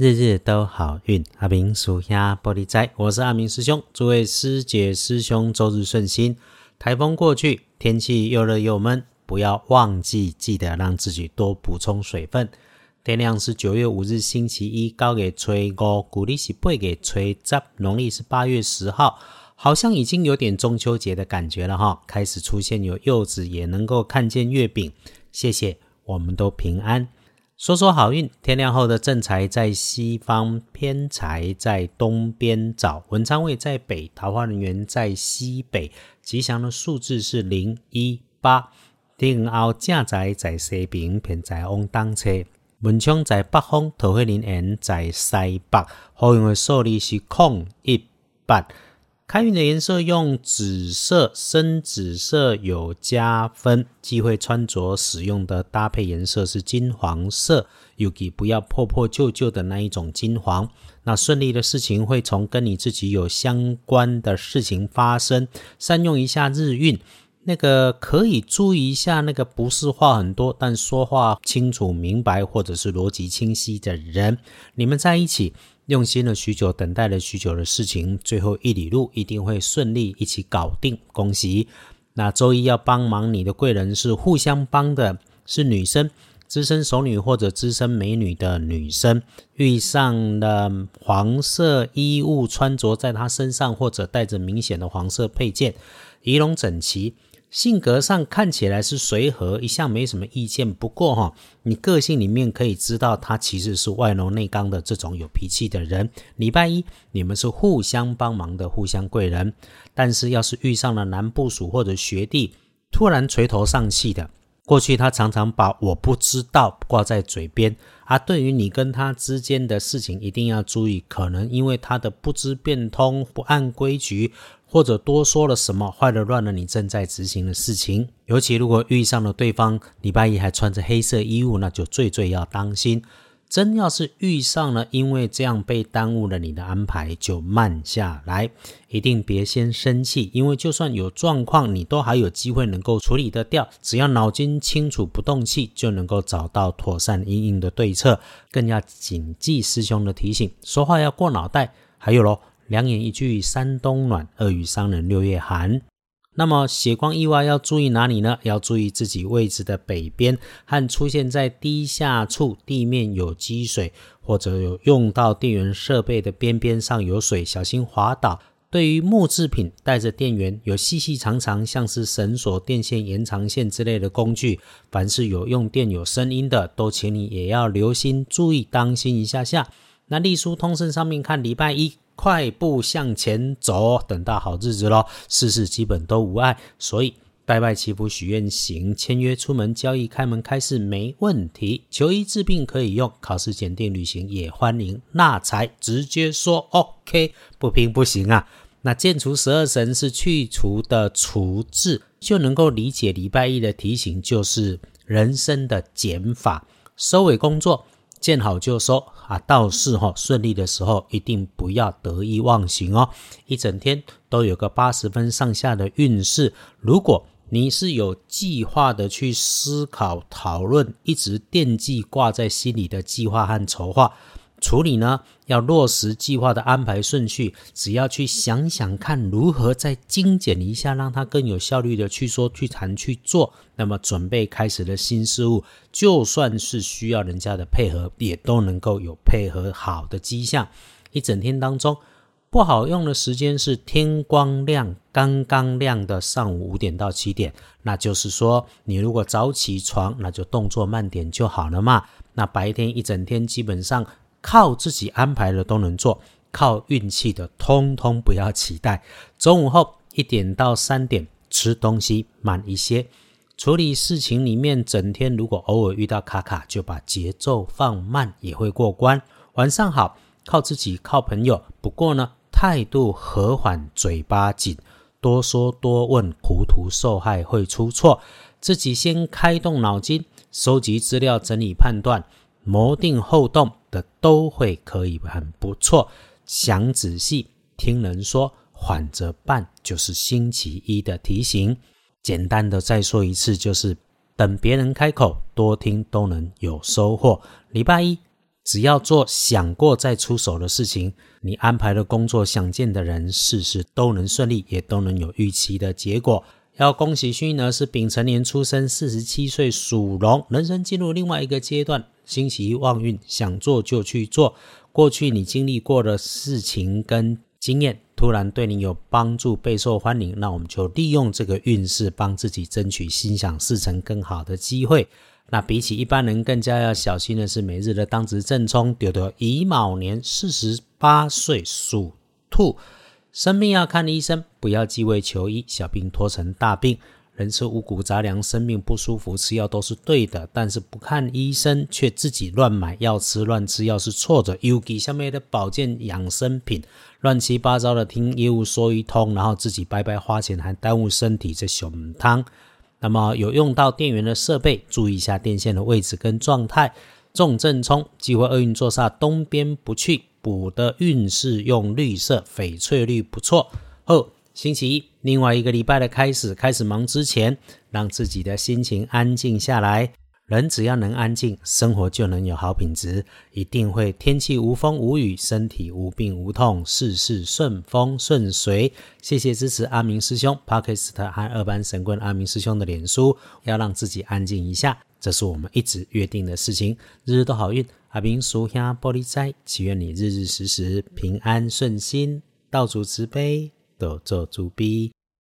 日日都好运，阿明属下玻璃斋，我是阿明师兄。诸位师姐师兄，周日顺心。台风过去，天气又热又闷，不要忘记记得让自己多补充水分。天亮是九月五日星期一，高给吹五，古历是背给吹十，农历是八月十号，好像已经有点中秋节的感觉了哈，开始出现有柚子，也能够看见月饼。谢谢，我们都平安。说说好运，天亮后的正财在西方，偏财在东边找，文昌位在北，桃花人员在西北。吉祥的数字是零一八。天后正财在西边，偏财往东车。文昌在北方，桃花人缘在西北。好运的数字是空一八。开运的颜色用紫色，深紫色有加分。忌讳穿着使用的搭配颜色是金黄色，尤其不要破破旧旧的那一种金黄。那顺利的事情会从跟你自己有相关的事情发生。善用一下日运，那个可以注意一下那个不是话很多，但说话清楚明白或者是逻辑清晰的人。你们在一起。用心了许久，等待了许久的事情，最后一里路一定会顺利一起搞定，恭喜！那周一要帮忙你的贵人是互相帮的，是女生，资深熟女或者资深美女的女生，遇上了黄色衣物穿着在她身上，或者带着明显的黄色配件，仪容整齐。性格上看起来是随和，一向没什么意见。不过哈，你个性里面可以知道，他其实是外柔内刚的这种有脾气的人。礼拜一你们是互相帮忙的，互相贵人。但是要是遇上了男部署或者学弟，突然垂头丧气的，过去他常常把我不知道挂在嘴边。啊，对于你跟他之间的事情，一定要注意，可能因为他的不知变通、不按规矩。或者多说了什么，坏了乱了你正在执行的事情。尤其如果遇上了对方礼拜一还穿着黑色衣物，那就最最要当心。真要是遇上了，因为这样被耽误了你的安排，就慢下来，一定别先生气。因为就算有状况，你都还有机会能够处理得掉。只要脑筋清楚，不动气，就能够找到妥善应应的对策。更要谨记师兄的提醒，说话要过脑袋。还有喽。两眼一句山冬暖，二语伤人六月寒。那么血光意外要注意哪里呢？要注意自己位置的北边和出现在低下处，地面有积水，或者有用到电源设备的边边上有水，小心滑倒。对于木制品带着电源有细细长长，像是绳索、电线、延长线之类的工具，凡是有用电有声音的，都请你也要留心注意，当心一下下。那隶书通胜上面看礼拜一。快步向前走，等到好日子喽，事事基本都无碍，所以拜拜祈福许愿行，签约出门交易开门开市没问题，求医治病可以用，考试检定旅行也欢迎，纳财直接说 OK，不拼不行啊。那建除十二神是去除的除字，就能够理解礼拜一的提醒，就是人生的减法，收尾工作。见好就收啊！到是哈顺利的时候，一定不要得意忘形哦。一整天都有个八十分上下的运势。如果你是有计划的去思考、讨论，一直惦记挂在心里的计划和筹划。处理呢，要落实计划的安排顺序，只要去想想看如何再精简一下，让它更有效率的去说、去谈、去做。那么准备开始的新事物，就算是需要人家的配合，也都能够有配合好的迹象。一整天当中，不好用的时间是天光亮、刚刚亮的上午五点到七点，那就是说，你如果早起床，那就动作慢点就好了嘛。那白天一整天基本上。靠自己安排的都能做，靠运气的通通不要期待。中午后一点到三点吃东西慢一些，处理事情里面整天如果偶尔遇到卡卡，就把节奏放慢也会过关。晚上好，靠自己靠朋友，不过呢态度和缓，嘴巴紧，多说多问，糊涂受害会出错。自己先开动脑筋，收集资料，整理判断。谋定后动的都会可以很不错，想仔细听人说，缓着办就是星期一的提醒。简单的再说一次，就是等别人开口，多听都能有收获。礼拜一只要做想过再出手的事情，你安排的工作、想见的人，事事都能顺利，也都能有预期的结果。要恭喜勋呢，是丙辰年出生，四十七岁属龙，人生进入另外一个阶段，星期一旺运，想做就去做。过去你经历过的事情跟经验，突然对你有帮助，备受欢迎，那我们就利用这个运势，帮自己争取心想事成更好的机会。那比起一般人更加要小心的是，每日的当值正冲，丢丢乙卯年四十八岁属兔，生病要看医生，不要忌讳求医，小病拖成大病。人吃五谷杂粮，生病不舒服，吃药都是对的，但是不看医生却自己乱买药吃、乱吃药是错的。尤其下面的保健养生品，乱七八糟的听业务说一通，然后自己白白花钱还耽误身体，这熊汤。那么有用到电源的设备，注意一下电线的位置跟状态。重症冲，机会厄运坐煞东边不去，补的运势用绿色，翡翠绿不错。后星期一，另外一个礼拜的开始，开始忙之前，让自己的心情安静下来。人只要能安静，生活就能有好品质，一定会天气无风无雨，身体无病无痛，事事顺风顺水。谢谢支持阿明师兄 p a k i s t 和二班神棍阿明师兄的脸书，要让自己安静一下，这是我们一直约定的事情。日日都好运，阿明属下玻璃斋，祈愿你日日时时平安顺心，道主慈悲，多做主逼。